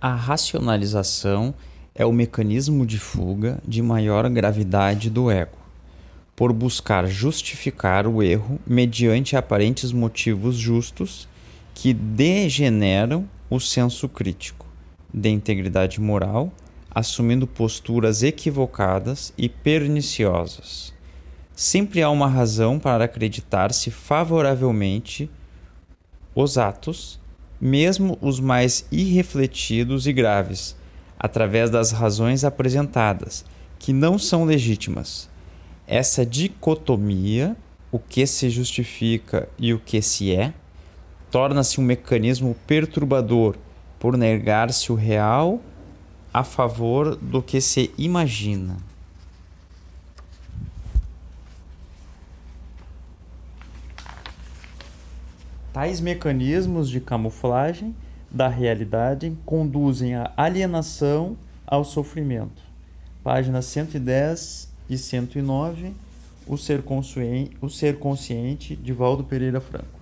A racionalização é o mecanismo de fuga de maior gravidade do ego, por buscar justificar o erro mediante aparentes motivos justos que degeneram o senso crítico de integridade moral, assumindo posturas equivocadas e perniciosas. Sempre há uma razão para acreditar-se favoravelmente os atos mesmo os mais irrefletidos e graves, através das razões apresentadas, que não são legítimas. Essa dicotomia, o que se justifica e o que se é, torna-se um mecanismo perturbador por negar-se o real a favor do que se imagina. Tais mecanismos de camuflagem da realidade conduzem à alienação ao sofrimento. Páginas 110 e 109, O Ser Consciente, o Ser Consciente de Valdo Pereira Franco.